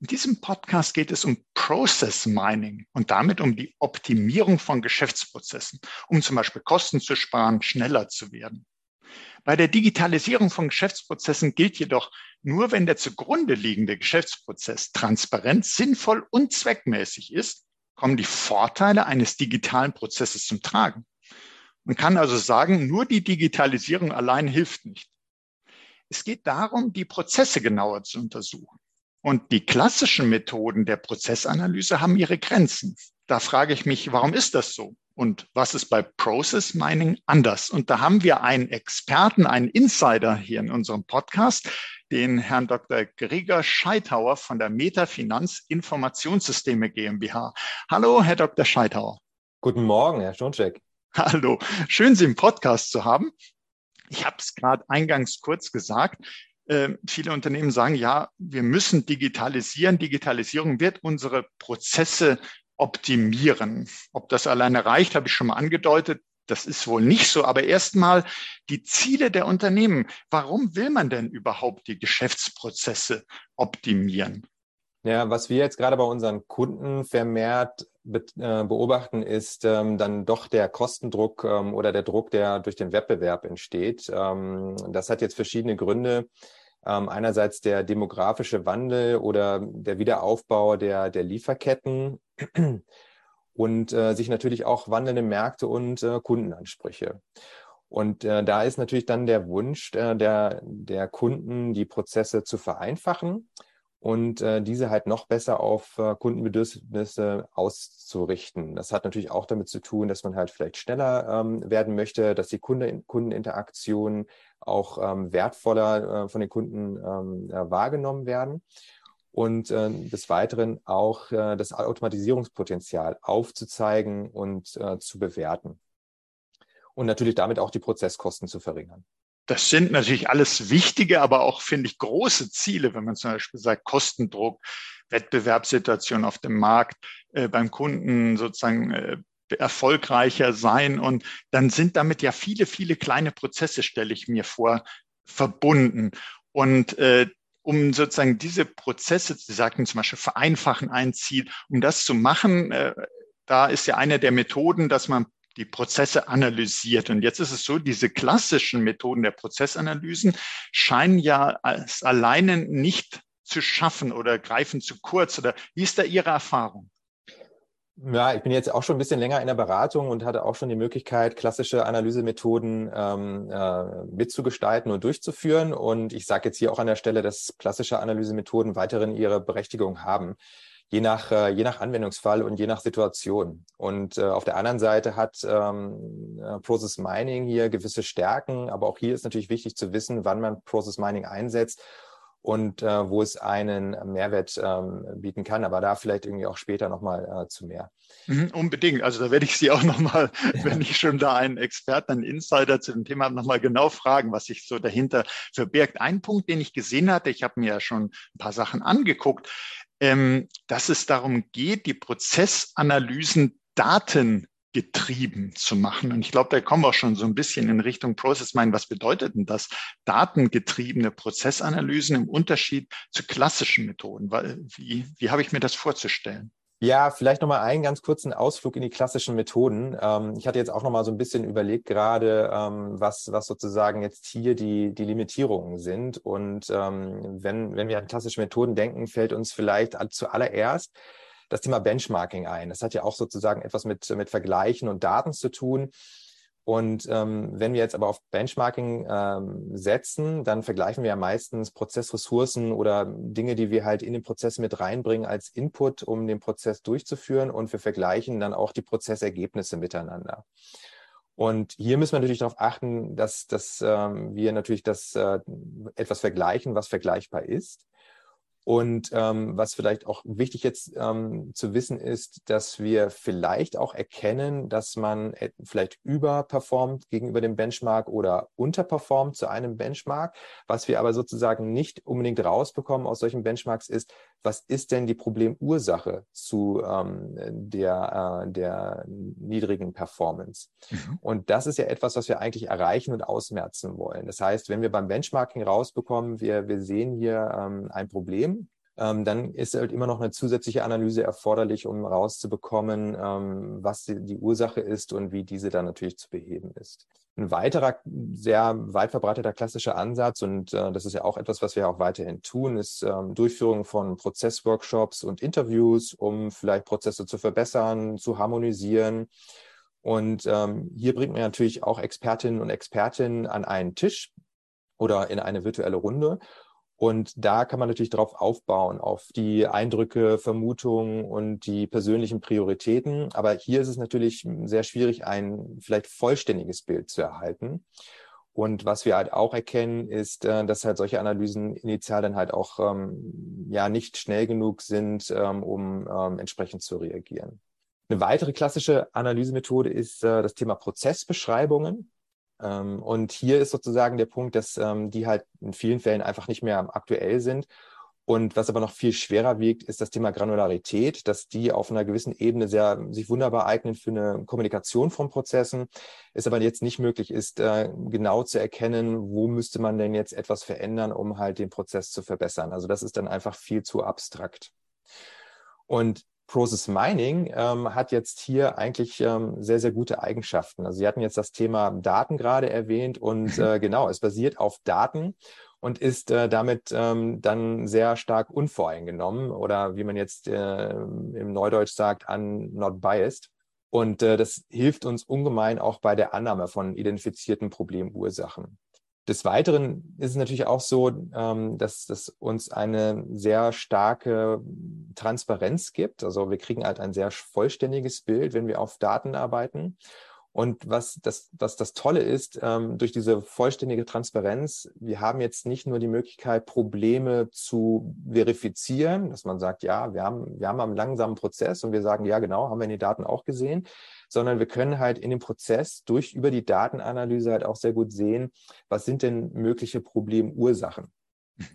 In diesem Podcast geht es um Process Mining und damit um die Optimierung von Geschäftsprozessen, um zum Beispiel Kosten zu sparen, schneller zu werden. Bei der Digitalisierung von Geschäftsprozessen gilt jedoch, nur wenn der zugrunde liegende Geschäftsprozess transparent, sinnvoll und zweckmäßig ist, kommen die Vorteile eines digitalen Prozesses zum Tragen. Man kann also sagen, nur die Digitalisierung allein hilft nicht. Es geht darum, die Prozesse genauer zu untersuchen. Und die klassischen Methoden der Prozessanalyse haben ihre Grenzen. Da frage ich mich, warum ist das so? Und was ist bei Process Mining anders? Und da haben wir einen Experten, einen Insider hier in unserem Podcast, den Herrn Dr. Gregor Scheithauer von der Metafinanz Informationssysteme GmbH. Hallo, Herr Dr. Scheithauer. Guten Morgen, Herr Schoncheck. Hallo, schön, Sie im Podcast zu haben. Ich habe es gerade eingangs kurz gesagt. Ähm, viele Unternehmen sagen, ja, wir müssen digitalisieren. Digitalisierung wird unsere Prozesse optimieren. Ob das alleine reicht, habe ich schon mal angedeutet. Das ist wohl nicht so. Aber erstmal die Ziele der Unternehmen. Warum will man denn überhaupt die Geschäftsprozesse optimieren? Ja, was wir jetzt gerade bei unseren Kunden vermehrt äh, beobachten, ist ähm, dann doch der Kostendruck ähm, oder der Druck, der durch den Wettbewerb entsteht. Ähm, das hat jetzt verschiedene Gründe. Ähm, einerseits der demografische Wandel oder der Wiederaufbau der, der Lieferketten und äh, sich natürlich auch wandelnde Märkte und äh, Kundenansprüche. Und äh, da ist natürlich dann der Wunsch äh, der, der Kunden, die Prozesse zu vereinfachen und äh, diese halt noch besser auf äh, Kundenbedürfnisse auszurichten. Das hat natürlich auch damit zu tun, dass man halt vielleicht schneller ähm, werden möchte, dass die Kunde, Kundeninteraktionen auch ähm, wertvoller äh, von den Kunden ähm, äh, wahrgenommen werden und äh, des Weiteren auch äh, das Automatisierungspotenzial aufzuzeigen und äh, zu bewerten und natürlich damit auch die Prozesskosten zu verringern. Das sind natürlich alles wichtige, aber auch, finde ich, große Ziele, wenn man zum Beispiel sagt, Kostendruck, Wettbewerbssituation auf dem Markt, äh, beim Kunden sozusagen äh, erfolgreicher sein. Und dann sind damit ja viele, viele kleine Prozesse, stelle ich mir vor, verbunden. Und äh, um sozusagen diese Prozesse, Sie sagten zum Beispiel vereinfachen ein Ziel, um das zu machen, äh, da ist ja eine der Methoden, dass man die Prozesse analysiert. Und jetzt ist es so, diese klassischen Methoden der Prozessanalysen scheinen ja als alleine nicht zu schaffen oder greifen zu kurz. Oder wie ist da Ihre Erfahrung? Ja, ich bin jetzt auch schon ein bisschen länger in der Beratung und hatte auch schon die Möglichkeit, klassische Analysemethoden ähm, äh, mitzugestalten und durchzuführen. Und ich sage jetzt hier auch an der Stelle, dass klassische Analysemethoden weiterhin ihre Berechtigung haben je nach, äh, je nach Anwendungsfall und je nach Situation. Und äh, auf der anderen Seite hat ähm, äh, Process Mining hier gewisse Stärken, aber auch hier ist natürlich wichtig zu wissen, wann man Process Mining einsetzt und äh, wo es einen Mehrwert ähm, bieten kann. Aber da vielleicht irgendwie auch später nochmal äh, zu mehr. Mhm, unbedingt. Also da werde ich Sie auch nochmal, wenn ich schon da einen Experten, einen Insider zu dem Thema habe, nochmal genau fragen, was sich so dahinter verbirgt. Ein Punkt, den ich gesehen hatte, ich habe mir ja schon ein paar Sachen angeguckt, ähm, dass es darum geht, die Prozessanalysen datengetrieben zu machen. Und ich glaube, da kommen wir schon so ein bisschen in Richtung Process Mining. Was bedeutet denn das? Datengetriebene Prozessanalysen im Unterschied zu klassischen Methoden. Wie, wie habe ich mir das vorzustellen? Ja, vielleicht nochmal einen ganz kurzen Ausflug in die klassischen Methoden. Ähm, ich hatte jetzt auch nochmal so ein bisschen überlegt gerade, ähm, was, was sozusagen jetzt hier die, die Limitierungen sind. Und ähm, wenn, wenn wir an klassische Methoden denken, fällt uns vielleicht zuallererst das Thema Benchmarking ein. Das hat ja auch sozusagen etwas mit, mit Vergleichen und Daten zu tun. Und ähm, wenn wir jetzt aber auf Benchmarking ähm, setzen, dann vergleichen wir ja meistens Prozessressourcen oder Dinge, die wir halt in den Prozess mit reinbringen als Input, um den Prozess durchzuführen. Und wir vergleichen dann auch die Prozessergebnisse miteinander. Und hier müssen wir natürlich darauf achten, dass, dass ähm, wir natürlich das äh, etwas vergleichen, was vergleichbar ist. Und ähm, was vielleicht auch wichtig jetzt ähm, zu wissen ist, dass wir vielleicht auch erkennen, dass man vielleicht überperformt gegenüber dem Benchmark oder unterperformt zu einem Benchmark. Was wir aber sozusagen nicht unbedingt rausbekommen aus solchen Benchmarks ist, was ist denn die Problemursache zu ähm, der, äh, der niedrigen Performance? Mhm. Und das ist ja etwas, was wir eigentlich erreichen und ausmerzen wollen. Das heißt, wenn wir beim Benchmarking rausbekommen, wir, wir sehen hier ähm, ein Problem, ähm, dann ist halt immer noch eine zusätzliche Analyse erforderlich, um rauszubekommen, ähm, was die, die, Ursache ist und wie diese dann natürlich zu beheben ist. Ein weiterer sehr weit verbreiteter klassischer Ansatz, und äh, das ist ja auch etwas, was wir auch weiterhin tun, ist ähm, Durchführung von Prozessworkshops und Interviews, um vielleicht Prozesse zu verbessern, zu harmonisieren. Und ähm, hier bringt man natürlich auch Expertinnen und Expertinnen an einen Tisch oder in eine virtuelle Runde und da kann man natürlich darauf aufbauen, auf die Eindrücke, Vermutungen und die persönlichen Prioritäten. Aber hier ist es natürlich sehr schwierig, ein vielleicht vollständiges Bild zu erhalten. Und was wir halt auch erkennen, ist, äh, dass halt solche Analysen initial dann halt auch ähm, ja nicht schnell genug sind, ähm, um ähm, entsprechend zu reagieren. Eine weitere klassische Analysemethode ist äh, das Thema Prozessbeschreibungen. Ähm, und hier ist sozusagen der Punkt, dass ähm, die halt in vielen Fällen einfach nicht mehr aktuell sind. Und was aber noch viel schwerer wiegt, ist das Thema Granularität, dass die auf einer gewissen Ebene sehr, sich wunderbar eignen für eine Kommunikation von Prozessen, es aber jetzt nicht möglich ist, äh, genau zu erkennen, wo müsste man denn jetzt etwas verändern, um halt den Prozess zu verbessern. Also das ist dann einfach viel zu abstrakt. Und Process Mining ähm, hat jetzt hier eigentlich ähm, sehr, sehr gute Eigenschaften. Also Sie hatten jetzt das Thema Daten gerade erwähnt und äh, genau, es basiert auf Daten und ist äh, damit ähm, dann sehr stark unvoreingenommen oder wie man jetzt äh, im Neudeutsch sagt, un not biased. Und äh, das hilft uns ungemein auch bei der Annahme von identifizierten Problemursachen. Des Weiteren ist es natürlich auch so, ähm, dass das uns eine sehr starke Transparenz gibt. Also wir kriegen halt ein sehr vollständiges Bild, wenn wir auf Daten arbeiten. Und was das, was das Tolle ist, ähm, durch diese vollständige Transparenz, wir haben jetzt nicht nur die Möglichkeit, Probleme zu verifizieren, dass man sagt, ja, wir haben, wir haben einen langsamen Prozess und wir sagen, ja, genau, haben wir in den Daten auch gesehen, sondern wir können halt in dem Prozess durch über die Datenanalyse halt auch sehr gut sehen, was sind denn mögliche Problemursachen.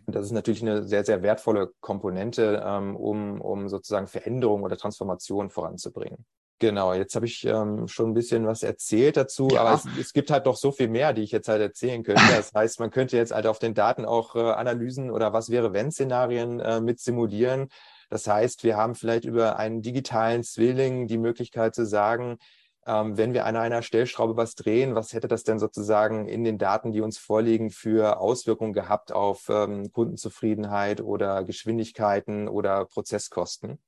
Und das ist natürlich eine sehr, sehr wertvolle Komponente, ähm, um, um sozusagen Veränderung oder Transformation voranzubringen. Genau, jetzt habe ich ähm, schon ein bisschen was erzählt dazu, ja. aber es, es, gibt halt doch so viel mehr, die ich jetzt halt erzählen könnte. Das heißt, man könnte jetzt halt auf den Daten auch äh, Analysen oder was wäre wenn Szenarien äh, mit simulieren. Das heißt, wir haben vielleicht über einen digitalen Zwilling die Möglichkeit zu sagen, ähm, wenn wir an einer Stellschraube was drehen, was hätte das denn sozusagen in den Daten, die uns vorliegen, für Auswirkungen gehabt auf ähm, Kundenzufriedenheit oder Geschwindigkeiten oder Prozesskosten?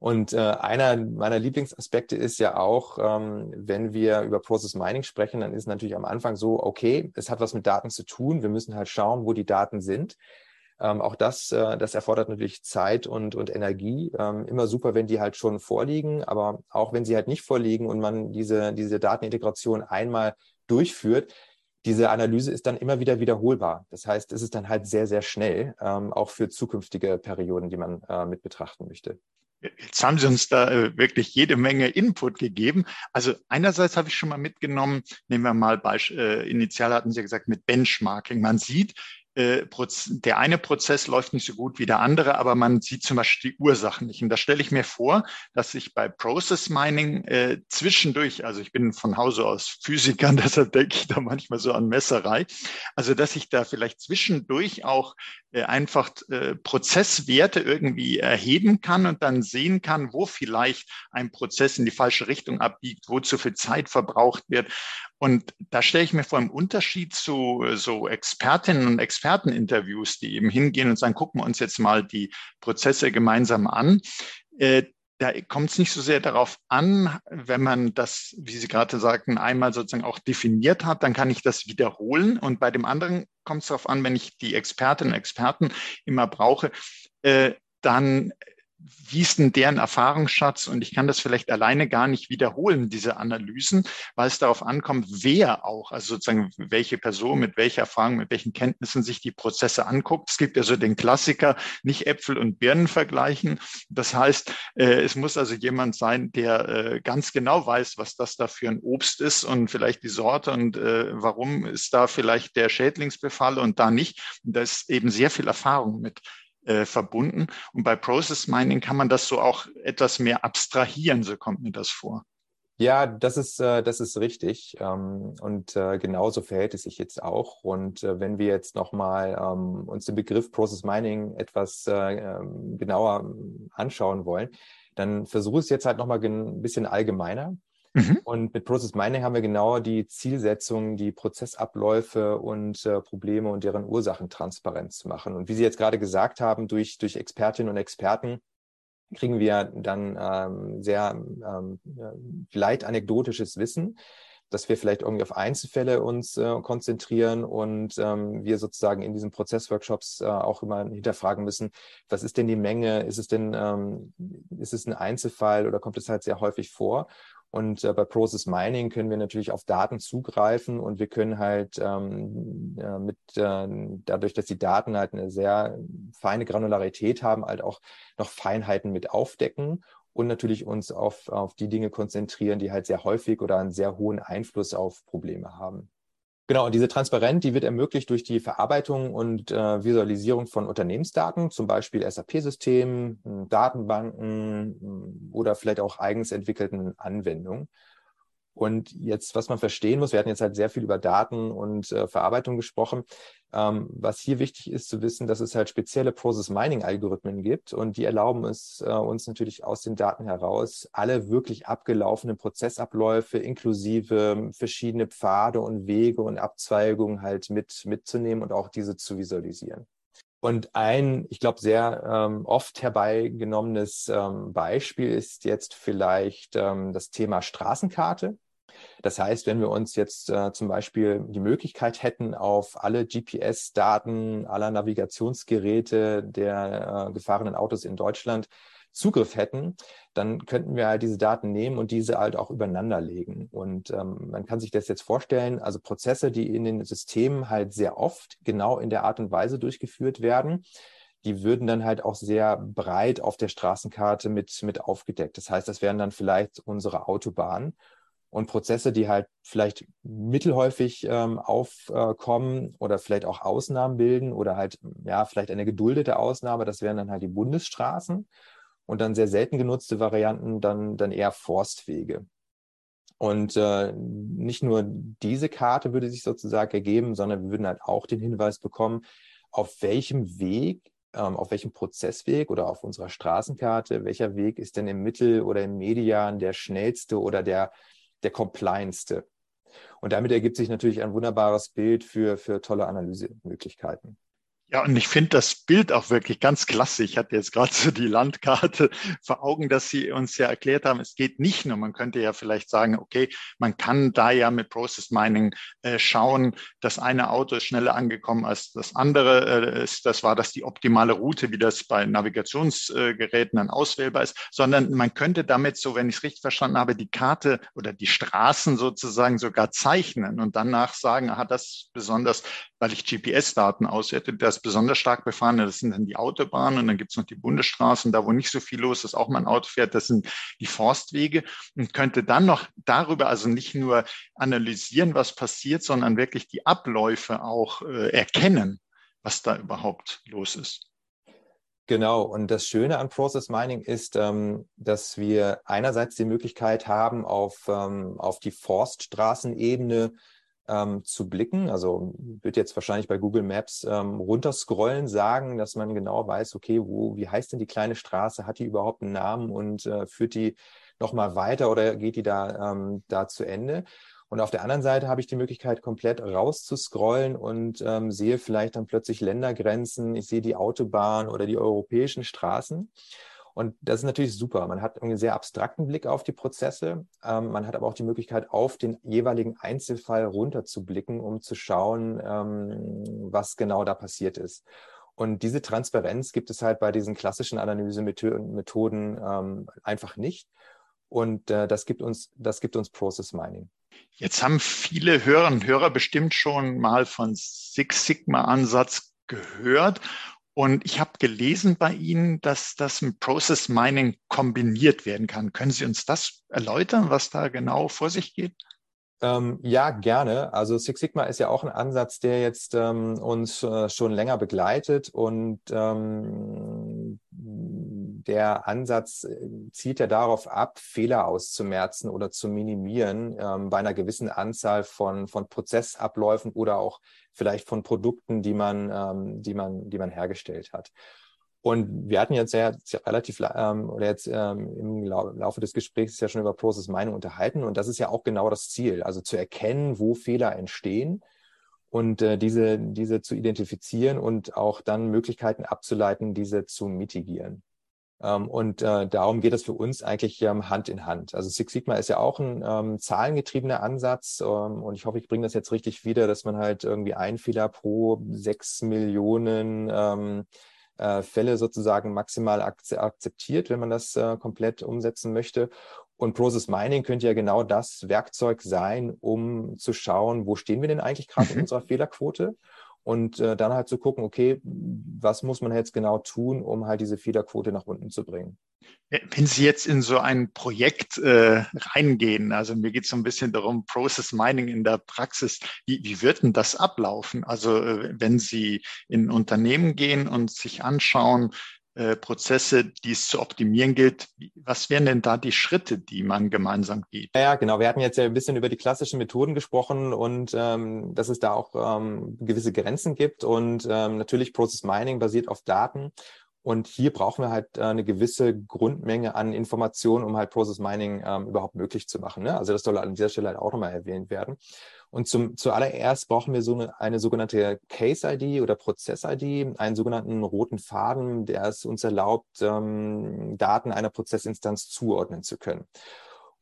Und äh, einer meiner Lieblingsaspekte ist ja auch, ähm, wenn wir über Process Mining sprechen, dann ist natürlich am Anfang so, okay, es hat was mit Daten zu tun. Wir müssen halt schauen, wo die Daten sind. Ähm, auch das, äh, das erfordert natürlich Zeit und, und Energie. Ähm, immer super, wenn die halt schon vorliegen, aber auch wenn sie halt nicht vorliegen und man diese, diese Datenintegration einmal durchführt, diese Analyse ist dann immer wieder wiederholbar. Das heißt, es ist dann halt sehr, sehr schnell, ähm, auch für zukünftige Perioden, die man äh, mit betrachten möchte. Jetzt haben Sie uns da äh, wirklich jede Menge Input gegeben. Also einerseits habe ich schon mal mitgenommen, nehmen wir mal Beispiel, äh, initial hatten Sie ja gesagt mit Benchmarking. Man sieht, äh, der eine Prozess läuft nicht so gut wie der andere, aber man sieht zum Beispiel die Ursachen nicht. Und da stelle ich mir vor, dass ich bei Process Mining äh, zwischendurch, also ich bin von Hause aus Physiker, deshalb denke ich da manchmal so an Messerei, also dass ich da vielleicht zwischendurch auch einfach äh, Prozesswerte irgendwie erheben kann und dann sehen kann, wo vielleicht ein Prozess in die falsche Richtung abbiegt, wo zu viel Zeit verbraucht wird. Und da stelle ich mir vor, im Unterschied zu äh, so Expertinnen und Experteninterviews, die eben hingehen und sagen, gucken wir uns jetzt mal die Prozesse gemeinsam an. Da kommt es nicht so sehr darauf an, wenn man das, wie Sie gerade sagten, einmal sozusagen auch definiert hat, dann kann ich das wiederholen. Und bei dem anderen kommt es darauf an, wenn ich die Expertinnen und Experten immer brauche, äh, dann wie ist denn deren Erfahrungsschatz? Und ich kann das vielleicht alleine gar nicht wiederholen, diese Analysen, weil es darauf ankommt, wer auch, also sozusagen welche Person mit welcher Erfahrung, mit welchen Kenntnissen sich die Prozesse anguckt. Es gibt ja so den Klassiker, nicht Äpfel und Birnen vergleichen. Das heißt, äh, es muss also jemand sein, der äh, ganz genau weiß, was das da für ein Obst ist und vielleicht die Sorte und äh, warum ist da vielleicht der Schädlingsbefall und da nicht. Und da ist eben sehr viel Erfahrung mit äh, verbunden. Und bei Process Mining kann man das so auch etwas mehr abstrahieren, so kommt mir das vor. Ja, das ist, äh, das ist richtig. Ähm, und äh, genauso verhält es sich jetzt auch. Und äh, wenn wir jetzt nochmal ähm, uns den Begriff Process Mining etwas äh, ähm, genauer anschauen wollen, dann versuche es jetzt halt nochmal ein bisschen allgemeiner. Mhm. Und mit Process Mining haben wir genau die Zielsetzung, die Prozessabläufe und äh, Probleme und deren Ursachen transparent zu machen. Und wie Sie jetzt gerade gesagt haben, durch, durch Expertinnen und Experten kriegen wir dann ähm, sehr ähm, vielleicht anekdotisches Wissen, dass wir vielleicht irgendwie auf Einzelfälle uns äh, konzentrieren und ähm, wir sozusagen in diesen Prozessworkshops äh, auch immer hinterfragen müssen, was ist denn die Menge? Ist es denn, ähm, ist es ein Einzelfall oder kommt es halt sehr häufig vor? Und äh, bei Process Mining können wir natürlich auf Daten zugreifen und wir können halt ähm, äh, mit äh, dadurch, dass die Daten halt eine sehr feine Granularität haben, halt auch noch Feinheiten mit aufdecken und natürlich uns auf, auf die Dinge konzentrieren, die halt sehr häufig oder einen sehr hohen Einfluss auf Probleme haben. Genau, und diese Transparenz, die wird ermöglicht durch die Verarbeitung und äh, Visualisierung von Unternehmensdaten, zum Beispiel SAP-Systemen, Datenbanken hm, oder vielleicht auch eigens entwickelten Anwendungen. Und jetzt, was man verstehen muss, wir hatten jetzt halt sehr viel über Daten und äh, Verarbeitung gesprochen. Ähm, was hier wichtig ist zu wissen, dass es halt spezielle Process Mining Algorithmen gibt und die erlauben es äh, uns natürlich aus den Daten heraus, alle wirklich abgelaufenen Prozessabläufe inklusive verschiedene Pfade und Wege und Abzweigungen halt mit mitzunehmen und auch diese zu visualisieren. Und ein, ich glaube, sehr ähm, oft herbeigenommenes ähm, Beispiel ist jetzt vielleicht ähm, das Thema Straßenkarte. Das heißt, wenn wir uns jetzt äh, zum Beispiel die Möglichkeit hätten, auf alle GPS-Daten aller Navigationsgeräte der äh, gefahrenen Autos in Deutschland Zugriff hätten, dann könnten wir halt diese Daten nehmen und diese halt auch übereinander legen. Und ähm, man kann sich das jetzt vorstellen, also Prozesse, die in den Systemen halt sehr oft genau in der Art und Weise durchgeführt werden, die würden dann halt auch sehr breit auf der Straßenkarte mit, mit aufgedeckt. Das heißt, das wären dann vielleicht unsere Autobahnen und Prozesse, die halt vielleicht mittelhäufig ähm, aufkommen oder vielleicht auch Ausnahmen bilden oder halt ja vielleicht eine geduldete Ausnahme, das wären dann halt die Bundesstraßen und dann sehr selten genutzte Varianten dann dann eher Forstwege. Und äh, nicht nur diese Karte würde sich sozusagen ergeben, sondern wir würden halt auch den Hinweis bekommen, auf welchem Weg, ähm, auf welchem Prozessweg oder auf unserer Straßenkarte, welcher Weg ist denn im Mittel oder im Median der schnellste oder der der compliantste. Und damit ergibt sich natürlich ein wunderbares Bild für, für tolle Analysemöglichkeiten. Ja, und ich finde das Bild auch wirklich ganz klasse. Ich hatte jetzt gerade so die Landkarte vor Augen, dass Sie uns ja erklärt haben, es geht nicht nur, man könnte ja vielleicht sagen, okay, man kann da ja mit Process Mining äh, schauen, das eine Auto ist schneller angekommen als das andere. Äh, ist, das war das die optimale Route, wie das bei Navigationsgeräten dann auswählbar ist, sondern man könnte damit, so wenn ich es richtig verstanden habe, die Karte oder die Straßen sozusagen sogar zeichnen und danach sagen, aha, das besonders, weil ich GPS-Daten auswerte, das besonders stark befahrene, das sind dann die Autobahnen und dann gibt es noch die Bundesstraßen, da wo nicht so viel los ist, auch mal ein Auto fährt, das sind die Forstwege und könnte dann noch darüber also nicht nur analysieren, was passiert, sondern wirklich die Abläufe auch äh, erkennen, was da überhaupt los ist. Genau, und das Schöne an Process Mining ist, ähm, dass wir einerseits die Möglichkeit haben, auf, ähm, auf die Forststraßenebene ähm, zu blicken. Also wird jetzt wahrscheinlich bei Google Maps ähm, runterscrollen sagen, dass man genau weiß, okay, wo, wie heißt denn die kleine Straße? Hat die überhaupt einen Namen und äh, führt die nochmal weiter oder geht die da, ähm, da zu Ende? Und auf der anderen Seite habe ich die Möglichkeit, komplett rauszuscrollen und ähm, sehe vielleicht dann plötzlich Ländergrenzen. Ich sehe die Autobahn oder die europäischen Straßen. Und das ist natürlich super. Man hat einen sehr abstrakten Blick auf die Prozesse. Ähm, man hat aber auch die Möglichkeit, auf den jeweiligen Einzelfall runterzublicken, um zu schauen, ähm, was genau da passiert ist. Und diese Transparenz gibt es halt bei diesen klassischen Analysemethoden ähm, einfach nicht. Und äh, das gibt uns, das gibt uns Process Mining. Jetzt haben viele Hörerinnen und Hörer bestimmt schon mal von Six Sigma Ansatz gehört. Und ich habe gelesen bei Ihnen, dass das mit Process Mining kombiniert werden kann. Können Sie uns das erläutern, was da genau vor sich geht? Ähm, ja, gerne. Also Six Sigma ist ja auch ein Ansatz, der jetzt ähm, uns äh, schon länger begleitet und ähm, der Ansatz äh, zielt ja darauf ab, Fehler auszumerzen oder zu minimieren ähm, bei einer gewissen Anzahl von, von Prozessabläufen oder auch vielleicht von Produkten, die man, ähm, die man, die man hergestellt hat. Und wir hatten jetzt ja relativ ähm, oder jetzt ähm, im Laufe des Gesprächs ja schon über Process Mining unterhalten und das ist ja auch genau das Ziel, also zu erkennen, wo Fehler entstehen und äh, diese, diese zu identifizieren und auch dann Möglichkeiten abzuleiten, diese zu mitigieren. Ähm, und äh, darum geht es für uns eigentlich ähm, Hand in Hand. Also Six Sigma ist ja auch ein ähm, zahlengetriebener Ansatz ähm, und ich hoffe, ich bringe das jetzt richtig wieder, dass man halt irgendwie ein Fehler pro sechs Millionen ähm, äh, Fälle sozusagen maximal akzeptiert, wenn man das äh, komplett umsetzen möchte. Und Process Mining könnte ja genau das Werkzeug sein, um zu schauen, wo stehen wir denn eigentlich gerade in mhm. unserer Fehlerquote und äh, dann halt zu gucken, okay, was muss man jetzt genau tun, um halt diese Fehlerquote nach unten zu bringen. Wenn Sie jetzt in so ein Projekt äh, reingehen, also mir geht es so ein bisschen darum, Process Mining in der Praxis, wie, wie wird denn das ablaufen? Also äh, wenn Sie in Unternehmen gehen und sich anschauen, äh, Prozesse, die es zu optimieren gilt. Was wären denn da die Schritte, die man gemeinsam geht? Ja, genau. Wir hatten jetzt ja ein bisschen über die klassischen Methoden gesprochen und ähm, dass es da auch ähm, gewisse Grenzen gibt. Und ähm, natürlich Process Mining basiert auf Daten. Und hier brauchen wir halt äh, eine gewisse Grundmenge an Informationen, um halt Process Mining ähm, überhaupt möglich zu machen. Ne? Also das soll an dieser Stelle halt auch nochmal erwähnt werden. Und zum, zuallererst brauchen wir so eine, eine sogenannte Case-ID oder Prozess-ID, einen sogenannten roten Faden, der es uns erlaubt, ähm, Daten einer Prozessinstanz zuordnen zu können.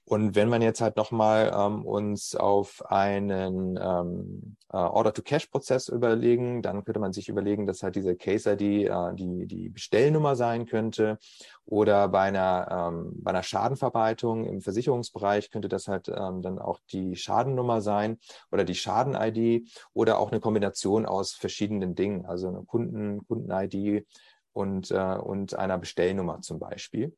Und wenn man jetzt halt nochmal ähm, uns auf einen ähm, äh, Order-to-Cash-Prozess überlegen, dann könnte man sich überlegen, dass halt diese Case-ID äh, die, die Bestellnummer sein könnte. Oder bei einer, ähm, bei einer Schadenverwaltung im Versicherungsbereich könnte das halt ähm, dann auch die Schadennummer sein oder die Schaden-ID oder auch eine Kombination aus verschiedenen Dingen, also eine Kunden, Kunden-ID und, äh, und einer Bestellnummer zum Beispiel.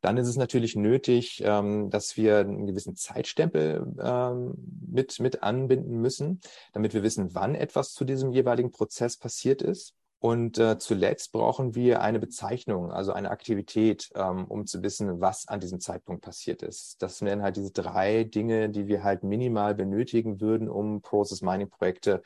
Dann ist es natürlich nötig, ähm, dass wir einen gewissen Zeitstempel ähm, mit, mit anbinden müssen, damit wir wissen, wann etwas zu diesem jeweiligen Prozess passiert ist. Und äh, zuletzt brauchen wir eine Bezeichnung, also eine Aktivität, ähm, um zu wissen, was an diesem Zeitpunkt passiert ist. Das wären halt diese drei Dinge, die wir halt minimal benötigen würden, um Process Mining Projekte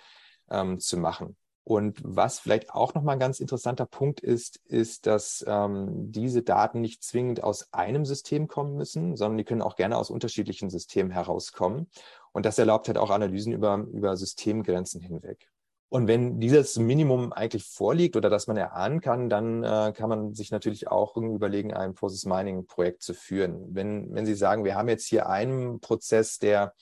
ähm, zu machen. Und was vielleicht auch nochmal ein ganz interessanter Punkt ist, ist, dass ähm, diese Daten nicht zwingend aus einem System kommen müssen, sondern die können auch gerne aus unterschiedlichen Systemen herauskommen. Und das erlaubt halt auch Analysen über, über Systemgrenzen hinweg. Und wenn dieses Minimum eigentlich vorliegt oder dass man erahnen kann, dann äh, kann man sich natürlich auch überlegen, ein Process Mining Projekt zu führen. Wenn, wenn Sie sagen, wir haben jetzt hier einen Prozess, der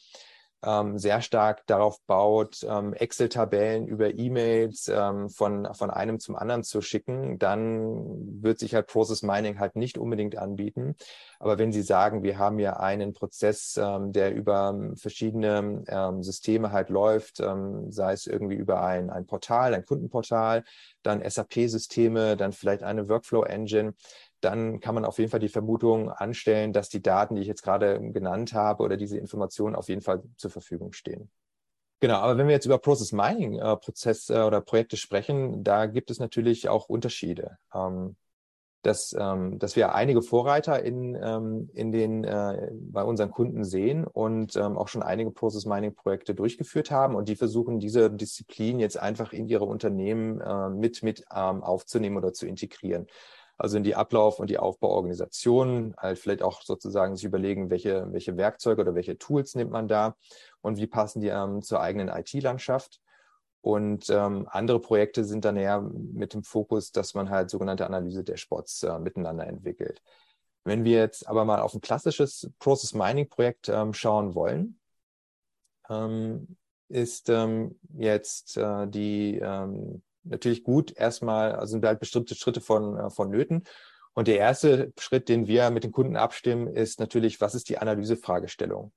ähm, sehr stark darauf baut, ähm, Excel-Tabellen über E-Mails ähm, von, von einem zum anderen zu schicken, dann wird sich halt Process Mining halt nicht unbedingt anbieten. Aber wenn Sie sagen, wir haben ja einen Prozess, ähm, der über verschiedene ähm, Systeme halt läuft, ähm, sei es irgendwie über ein, ein Portal, ein Kundenportal, dann SAP-Systeme, dann vielleicht eine Workflow-Engine, dann kann man auf jeden Fall die Vermutung anstellen, dass die Daten, die ich jetzt gerade genannt habe oder diese Informationen auf jeden Fall zur Verfügung stehen. Genau, aber wenn wir jetzt über Process Mining äh, äh, oder Projekte sprechen, da gibt es natürlich auch Unterschiede. Ähm, dass, ähm, dass wir einige Vorreiter in, ähm, in den, äh, bei unseren Kunden sehen und ähm, auch schon einige Process Mining Projekte durchgeführt haben und die versuchen, diese Disziplin jetzt einfach in ihre Unternehmen äh, mit, mit ähm, aufzunehmen oder zu integrieren also in die Ablauf- und die Aufbauorganisation, halt vielleicht auch sozusagen sich überlegen, welche, welche Werkzeuge oder welche Tools nimmt man da und wie passen die ähm, zur eigenen IT-Landschaft. Und ähm, andere Projekte sind dann eher mit dem Fokus, dass man halt sogenannte Analyse der Spots äh, miteinander entwickelt. Wenn wir jetzt aber mal auf ein klassisches Process Mining Projekt ähm, schauen wollen, ähm, ist ähm, jetzt äh, die, ähm, natürlich gut erstmal, also sind halt bestimmte Schritte von, äh, von Nöten. Und der erste Schritt, den wir mit den Kunden abstimmen, ist natürlich, was ist die Analysefragestellung?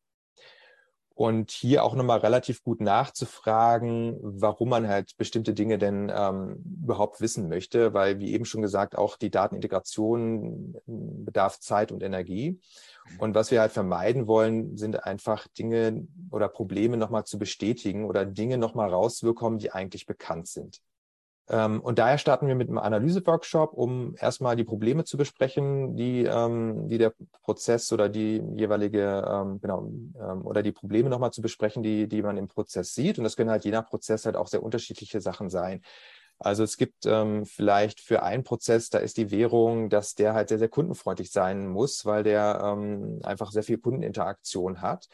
Und hier auch nochmal relativ gut nachzufragen, warum man halt bestimmte Dinge denn ähm, überhaupt wissen möchte, weil, wie eben schon gesagt, auch die Datenintegration bedarf Zeit und Energie. Und was wir halt vermeiden wollen, sind einfach Dinge oder Probleme nochmal zu bestätigen oder Dinge nochmal rauszubekommen, die eigentlich bekannt sind. Ähm, und daher starten wir mit einem Analyse-Workshop, um erstmal die Probleme zu besprechen, die, ähm, die der Prozess oder die jeweilige, ähm, genau, ähm, oder die Probleme nochmal zu besprechen, die, die man im Prozess sieht. Und das können halt je nach Prozess halt auch sehr unterschiedliche Sachen sein. Also es gibt ähm, vielleicht für einen Prozess, da ist die Währung, dass der halt sehr, sehr kundenfreundlich sein muss, weil der ähm, einfach sehr viel Kundeninteraktion hat.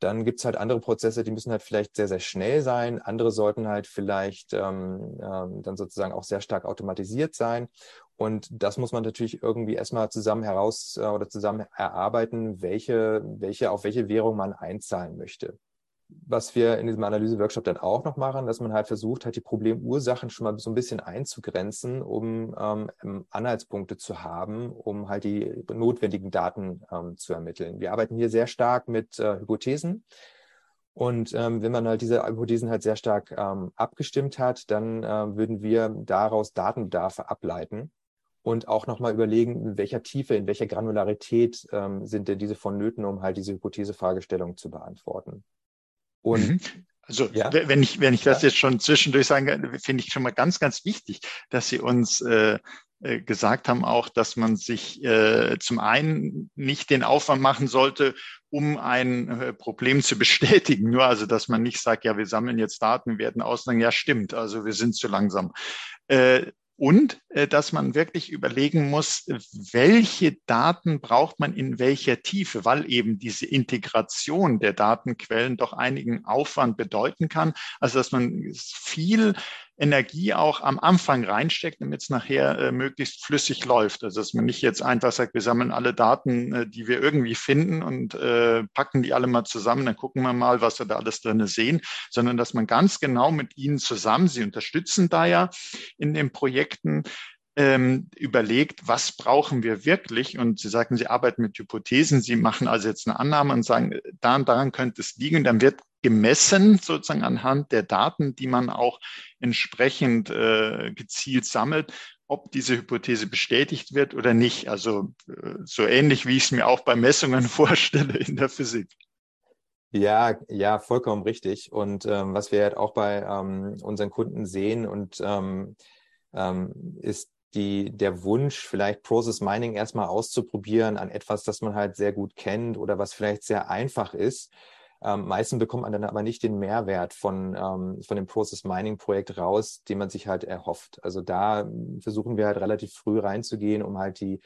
Dann gibt es halt andere Prozesse, die müssen halt vielleicht sehr, sehr schnell sein. Andere sollten halt vielleicht ähm, ähm, dann sozusagen auch sehr stark automatisiert sein. Und das muss man natürlich irgendwie erstmal zusammen heraus äh, oder zusammen erarbeiten, welche, welche, auf welche Währung man einzahlen möchte was wir in diesem Analyse-Workshop dann auch noch machen, dass man halt versucht, halt die Problemursachen schon mal so ein bisschen einzugrenzen, um ähm, Anhaltspunkte zu haben, um halt die notwendigen Daten ähm, zu ermitteln. Wir arbeiten hier sehr stark mit äh, Hypothesen. Und ähm, wenn man halt diese Hypothesen halt sehr stark ähm, abgestimmt hat, dann äh, würden wir daraus Datenbedarfe ableiten und auch nochmal überlegen, in welcher Tiefe, in welcher Granularität ähm, sind denn diese vonnöten, um halt diese Hypothesefragestellung zu beantworten. Und mhm. Also ja. wenn ich, wenn ich das jetzt schon zwischendurch sage, finde ich schon mal ganz, ganz wichtig, dass Sie uns äh, äh, gesagt haben auch, dass man sich äh, zum einen nicht den Aufwand machen sollte, um ein äh, Problem zu bestätigen. Nur also, dass man nicht sagt, ja, wir sammeln jetzt Daten, werden aussagen, ja, stimmt, also wir sind zu langsam. Äh, und äh, dass man wirklich überlegen muss, welche Daten braucht man in welcher Tiefe, weil eben diese Integration der Datenquellen doch einigen Aufwand bedeuten kann. Also dass man viel Energie auch am Anfang reinsteckt, damit es nachher äh, möglichst flüssig läuft. Also dass man nicht jetzt einfach sagt, wir sammeln alle Daten, äh, die wir irgendwie finden und äh, packen die alle mal zusammen, dann gucken wir mal, was wir da alles drin sehen, sondern dass man ganz genau mit ihnen zusammen, sie unterstützen da ja in den Projekten, ähm, überlegt, was brauchen wir wirklich? Und Sie sagen, Sie arbeiten mit Hypothesen, Sie machen also jetzt eine Annahme und sagen, daran, daran könnte es liegen. Dann wird gemessen sozusagen anhand der Daten, die man auch entsprechend äh, gezielt sammelt, ob diese Hypothese bestätigt wird oder nicht. Also äh, so ähnlich, wie ich es mir auch bei Messungen vorstelle in der Physik. Ja, ja, vollkommen richtig. Und ähm, was wir halt auch bei ähm, unseren Kunden sehen und ähm, ähm ist die, der Wunsch, vielleicht Process Mining erstmal auszuprobieren an etwas, das man halt sehr gut kennt oder was vielleicht sehr einfach ist. Ähm, meistens bekommt man dann aber nicht den Mehrwert von, ähm, von dem Process Mining Projekt raus, den man sich halt erhofft. Also da versuchen wir halt relativ früh reinzugehen, um halt die,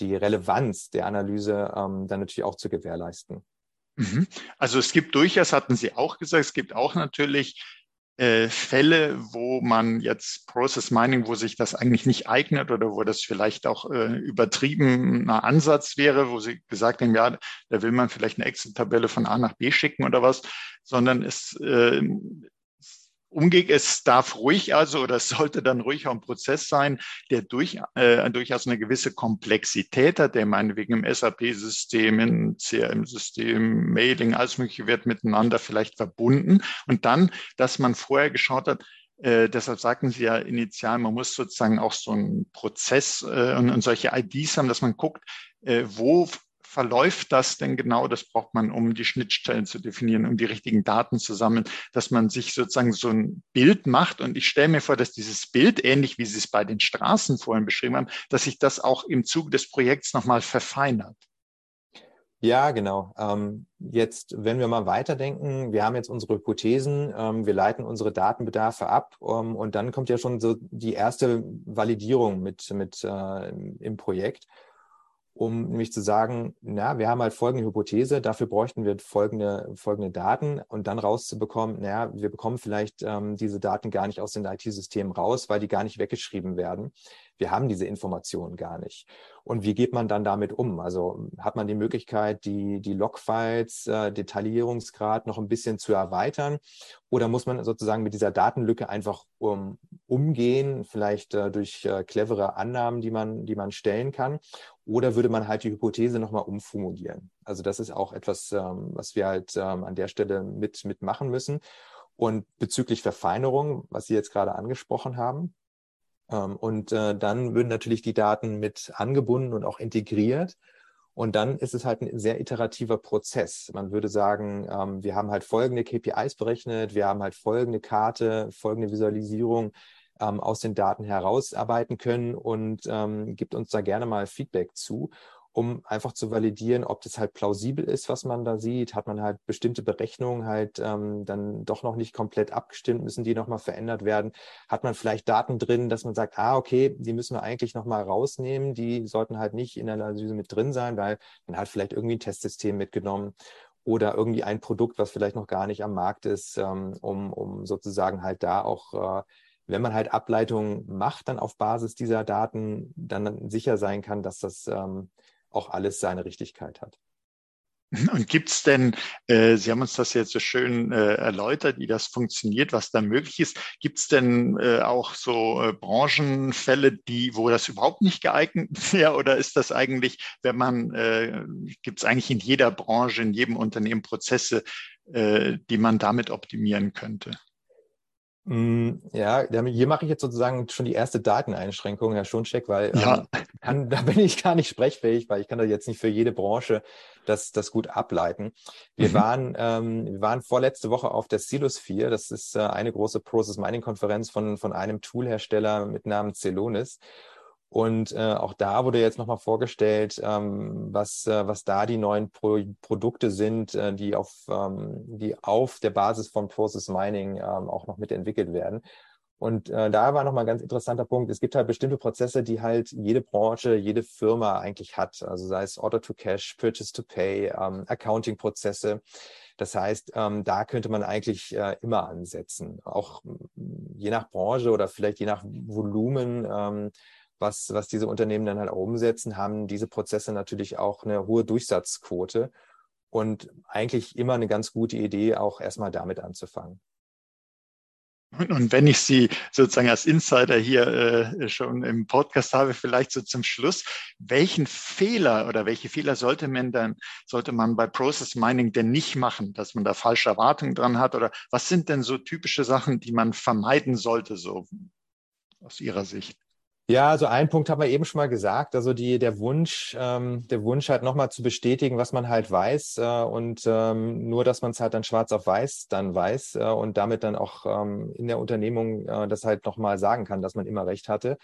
die Relevanz der Analyse ähm, dann natürlich auch zu gewährleisten. Mhm. Also es gibt durchaus, hatten Sie auch gesagt, es gibt auch natürlich äh, Fälle, wo man jetzt Process Mining, wo sich das eigentlich nicht eignet oder wo das vielleicht auch äh, übertriebener Ansatz wäre, wo Sie gesagt haben, ja, da will man vielleicht eine Excel-Tabelle von A nach B schicken oder was, sondern es äh, Umgekehrt, es darf ruhig also oder es sollte dann ruhig auch ein Prozess sein, der durch, äh, durchaus eine gewisse Komplexität hat, der meinetwegen im SAP-System, im CRM-System, Mailing, alles Mögliche wird miteinander vielleicht verbunden. Und dann, dass man vorher geschaut hat, äh, deshalb sagten Sie ja initial, man muss sozusagen auch so einen Prozess äh, und, und solche IDs haben, dass man guckt, äh, wo verläuft das denn genau? Das braucht man, um die Schnittstellen zu definieren, um die richtigen Daten zu sammeln, dass man sich sozusagen so ein Bild macht. Und ich stelle mir vor, dass dieses Bild, ähnlich wie Sie es bei den Straßen vorhin beschrieben haben, dass sich das auch im Zuge des Projekts nochmal verfeinert. Ja, genau. Ähm, jetzt, wenn wir mal weiterdenken, wir haben jetzt unsere Hypothesen, ähm, wir leiten unsere Datenbedarfe ab ähm, und dann kommt ja schon so die erste Validierung mit, mit äh, im Projekt. Um nämlich zu sagen, na, wir haben halt folgende Hypothese, dafür bräuchten wir folgende, folgende Daten und dann rauszubekommen, naja, wir bekommen vielleicht ähm, diese Daten gar nicht aus den IT-Systemen raus, weil die gar nicht weggeschrieben werden. Wir haben diese Informationen gar nicht. Und wie geht man dann damit um? Also hat man die Möglichkeit, die, die Logfiles, äh, Detaillierungsgrad noch ein bisschen zu erweitern? Oder muss man sozusagen mit dieser Datenlücke einfach um, umgehen, vielleicht äh, durch äh, clevere Annahmen, die man, die man stellen kann? Oder würde man halt die Hypothese nochmal umformulieren? Also das ist auch etwas, ähm, was wir halt ähm, an der Stelle mit, mitmachen müssen. Und bezüglich Verfeinerung, was Sie jetzt gerade angesprochen haben, ähm, und äh, dann würden natürlich die Daten mit angebunden und auch integriert. Und dann ist es halt ein sehr iterativer Prozess. Man würde sagen, wir haben halt folgende KPIs berechnet, wir haben halt folgende Karte, folgende Visualisierung ähm, aus den Daten herausarbeiten können und ähm, gibt uns da gerne mal Feedback zu, um einfach zu validieren, ob das halt plausibel ist, was man da sieht. Hat man halt bestimmte Berechnungen halt ähm, dann doch noch nicht komplett abgestimmt, müssen die nochmal verändert werden. Hat man vielleicht Daten drin, dass man sagt, ah, okay, die müssen wir eigentlich nochmal rausnehmen, die sollten halt nicht in der Analyse mit drin sein, weil man hat vielleicht irgendwie ein Testsystem mitgenommen oder irgendwie ein Produkt, was vielleicht noch gar nicht am Markt ist, ähm, um, um sozusagen halt da auch äh, wenn man halt Ableitungen macht, dann auf Basis dieser Daten dann sicher sein kann, dass das ähm, auch alles seine Richtigkeit hat. Und gibt es denn, äh, Sie haben uns das jetzt so schön äh, erläutert, wie das funktioniert, was da möglich ist. Gibt es denn äh, auch so äh, Branchenfälle, die, wo das überhaupt nicht geeignet wäre? Oder ist das eigentlich, wenn man, äh, gibt es eigentlich in jeder Branche, in jedem Unternehmen Prozesse, äh, die man damit optimieren könnte? Mm, ja, hier mache ich jetzt sozusagen schon die erste Dateneinschränkung, Herr Schoncheck, weil ja. ähm, kann, da bin ich gar nicht sprechfähig, weil ich kann da jetzt nicht für jede Branche das, das gut ableiten. Wir, mhm. waren, ähm, wir waren vorletzte Woche auf der Silos 4, das ist äh, eine große Process Mining Konferenz von, von einem Toolhersteller mit Namen Celonis. Und äh, auch da wurde jetzt nochmal vorgestellt, ähm, was, äh, was da die neuen Pro Produkte sind, äh, die, auf, ähm, die auf der Basis von Process Mining ähm, auch noch mitentwickelt werden. Und äh, da war nochmal ein ganz interessanter Punkt. Es gibt halt bestimmte Prozesse, die halt jede Branche, jede Firma eigentlich hat. Also sei es Order to Cash, Purchase to Pay, ähm, Accounting-Prozesse. Das heißt, ähm, da könnte man eigentlich äh, immer ansetzen. Auch je nach Branche oder vielleicht je nach Volumen ähm, was, was diese Unternehmen dann halt umsetzen, haben diese Prozesse natürlich auch eine hohe Durchsatzquote und eigentlich immer eine ganz gute Idee, auch erstmal damit anzufangen. Und wenn ich Sie sozusagen als Insider hier äh, schon im Podcast habe, vielleicht so zum Schluss, welchen Fehler oder welche Fehler sollte man dann, sollte man bei Process Mining denn nicht machen, dass man da falsche Erwartungen dran hat? Oder was sind denn so typische Sachen, die man vermeiden sollte, so aus Ihrer Sicht? Ja, also ein Punkt haben wir eben schon mal gesagt, also die, der Wunsch, ähm, der Wunsch halt nochmal zu bestätigen, was man halt weiß äh, und ähm, nur, dass man es halt dann schwarz auf weiß dann weiß äh, und damit dann auch ähm, in der Unternehmung äh, das halt nochmal sagen kann, dass man immer recht hatte.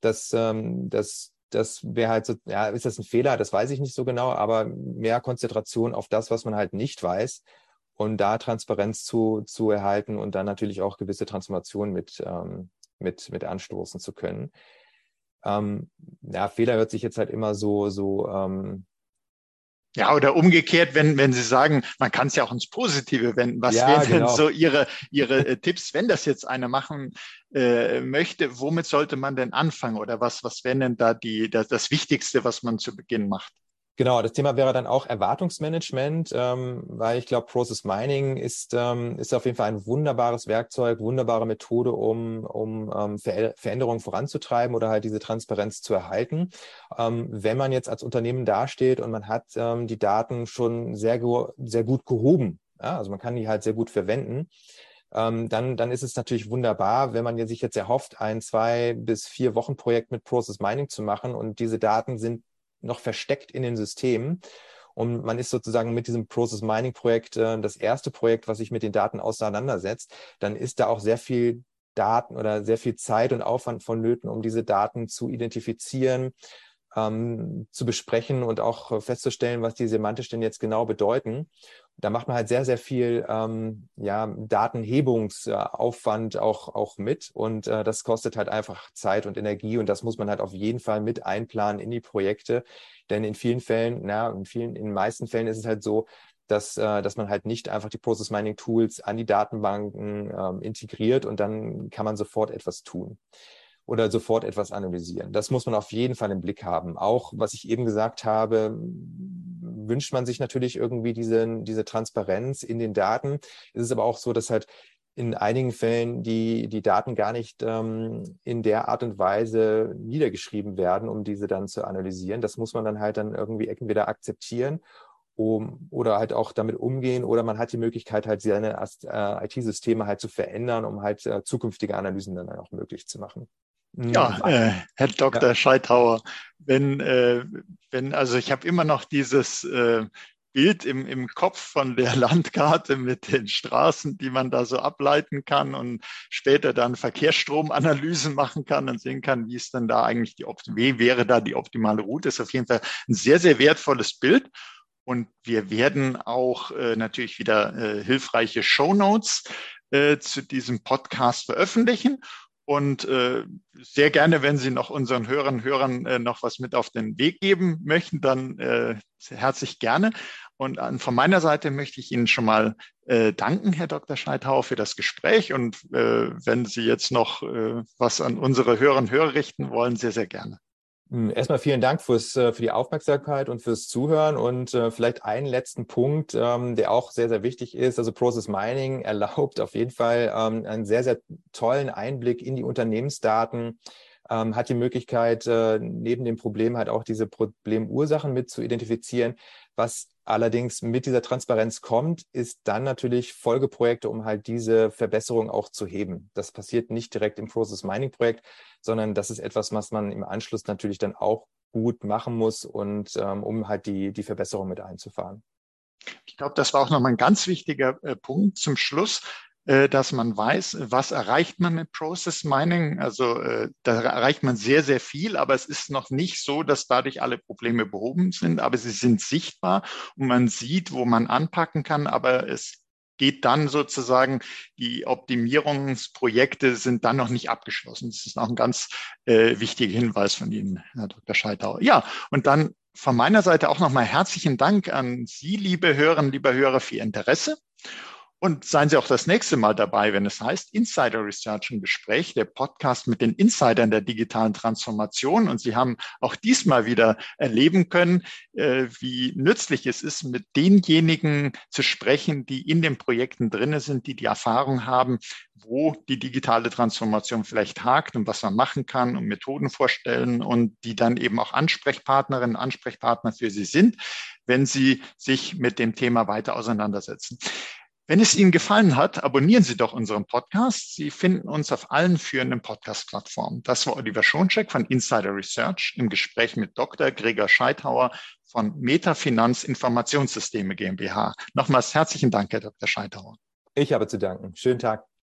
Das, ähm, das, das wäre halt so, ja, ist das ein Fehler? Das weiß ich nicht so genau, aber mehr Konzentration auf das, was man halt nicht weiß und da Transparenz zu, zu erhalten und dann natürlich auch gewisse Transformationen mit, ähm, mit, mit anstoßen zu können. Ähm, ja, Fehler hört sich jetzt halt immer so, so ähm, ja, oder umgekehrt, wenn, wenn Sie sagen, man kann es ja auch ins Positive wenden. Was ja, wären genau. denn so Ihre, Ihre äh, Tipps, wenn das jetzt einer machen äh, möchte? Womit sollte man denn anfangen? Oder was, was wäre denn da die, das, das Wichtigste, was man zu Beginn macht? Genau, das Thema wäre dann auch Erwartungsmanagement, ähm, weil ich glaube, Process Mining ist, ähm, ist auf jeden Fall ein wunderbares Werkzeug, wunderbare Methode, um, um ähm, Ver Veränderungen voranzutreiben oder halt diese Transparenz zu erhalten. Ähm, wenn man jetzt als Unternehmen dasteht und man hat ähm, die Daten schon sehr, sehr gut gehoben, ja, also man kann die halt sehr gut verwenden, ähm, dann, dann ist es natürlich wunderbar, wenn man sich jetzt erhofft, ein zwei bis vier Wochen Projekt mit Process Mining zu machen und diese Daten sind noch versteckt in den Systemen. Und man ist sozusagen mit diesem Process Mining Projekt äh, das erste Projekt, was sich mit den Daten auseinandersetzt. Dann ist da auch sehr viel Daten oder sehr viel Zeit und Aufwand vonnöten, um diese Daten zu identifizieren, ähm, zu besprechen und auch festzustellen, was die semantisch denn jetzt genau bedeuten. Da macht man halt sehr, sehr viel ähm, ja, Datenhebungsaufwand auch, auch mit und äh, das kostet halt einfach Zeit und Energie und das muss man halt auf jeden Fall mit einplanen in die Projekte. Denn in vielen Fällen, na, in vielen, in den meisten Fällen ist es halt so, dass, äh, dass man halt nicht einfach die Process Mining Tools an die Datenbanken ähm, integriert und dann kann man sofort etwas tun oder sofort etwas analysieren. Das muss man auf jeden Fall im Blick haben. Auch, was ich eben gesagt habe, wünscht man sich natürlich irgendwie diese, diese Transparenz in den Daten. Es ist aber auch so, dass halt in einigen Fällen die, die Daten gar nicht ähm, in der Art und Weise niedergeschrieben werden, um diese dann zu analysieren. Das muss man dann halt dann irgendwie entweder akzeptieren um, oder halt auch damit umgehen oder man hat die Möglichkeit halt seine äh, IT-Systeme halt zu verändern, um halt äh, zukünftige Analysen dann auch möglich zu machen. Ja, hm. äh, Herr Dr. Ja. Scheithauer, wenn, äh, wenn, also ich habe immer noch dieses äh, Bild im, im Kopf von der Landkarte mit den Straßen, die man da so ableiten kann und später dann Verkehrsstromanalysen machen kann und sehen kann, wie ist denn da eigentlich die, wie wäre da die optimale Route. Das ist auf jeden Fall ein sehr, sehr wertvolles Bild. Und wir werden auch äh, natürlich wieder äh, hilfreiche Show Notes äh, zu diesem Podcast veröffentlichen. Und äh, sehr gerne, wenn Sie noch unseren Hörern Hörern äh, noch was mit auf den Weg geben möchten, dann äh, herzlich gerne. Und an, von meiner Seite möchte ich Ihnen schon mal äh, danken, Herr Dr. Scheithauer, für das Gespräch. Und äh, wenn Sie jetzt noch äh, was an unsere Hörer und Hörer richten wollen, sehr, sehr gerne. Hm, erstmal vielen Dank fürs, äh, für die Aufmerksamkeit und fürs Zuhören und äh, vielleicht einen letzten Punkt, ähm, der auch sehr, sehr wichtig ist. Also Process Mining erlaubt auf jeden Fall ähm, einen sehr, sehr tollen Einblick in die Unternehmensdaten, ähm, hat die Möglichkeit, äh, neben dem Problem halt auch diese Problemursachen mit zu identifizieren. Was allerdings mit dieser Transparenz kommt, ist dann natürlich Folgeprojekte, um halt diese Verbesserung auch zu heben. Das passiert nicht direkt im Process Mining Projekt, sondern das ist etwas, was man im Anschluss natürlich dann auch gut machen muss und ähm, um halt die, die Verbesserung mit einzufahren. Ich glaube, das war auch nochmal ein ganz wichtiger äh, Punkt zum Schluss. Äh, dass man weiß, was erreicht man mit Process Mining. Also äh, da erreicht man sehr, sehr viel, aber es ist noch nicht so, dass dadurch alle Probleme behoben sind, aber sie sind sichtbar und man sieht, wo man anpacken kann, aber es geht dann sozusagen, die Optimierungsprojekte sind dann noch nicht abgeschlossen. Das ist noch ein ganz äh, wichtiger Hinweis von Ihnen, Herr Dr. Scheitauer. Ja, und dann von meiner Seite auch nochmal herzlichen Dank an Sie, liebe Hörerinnen, liebe Hörer, für Ihr Interesse. Und seien Sie auch das nächste Mal dabei, wenn es heißt Insider Research im Gespräch, der Podcast mit den Insidern der digitalen Transformation. Und Sie haben auch diesmal wieder erleben können, äh, wie nützlich es ist, mit denjenigen zu sprechen, die in den Projekten drinne sind, die die Erfahrung haben, wo die digitale Transformation vielleicht hakt und was man machen kann und Methoden vorstellen und die dann eben auch Ansprechpartnerinnen, Ansprechpartner für Sie sind, wenn Sie sich mit dem Thema weiter auseinandersetzen. Wenn es Ihnen gefallen hat, abonnieren Sie doch unseren Podcast. Sie finden uns auf allen führenden Podcast-Plattformen. Das war Oliver Schoncheck von Insider Research im Gespräch mit Dr. Gregor Scheithauer von Metafinanz Informationssysteme GmbH. Nochmals herzlichen Dank, Herr Dr. Scheithauer. Ich habe zu danken. Schönen Tag.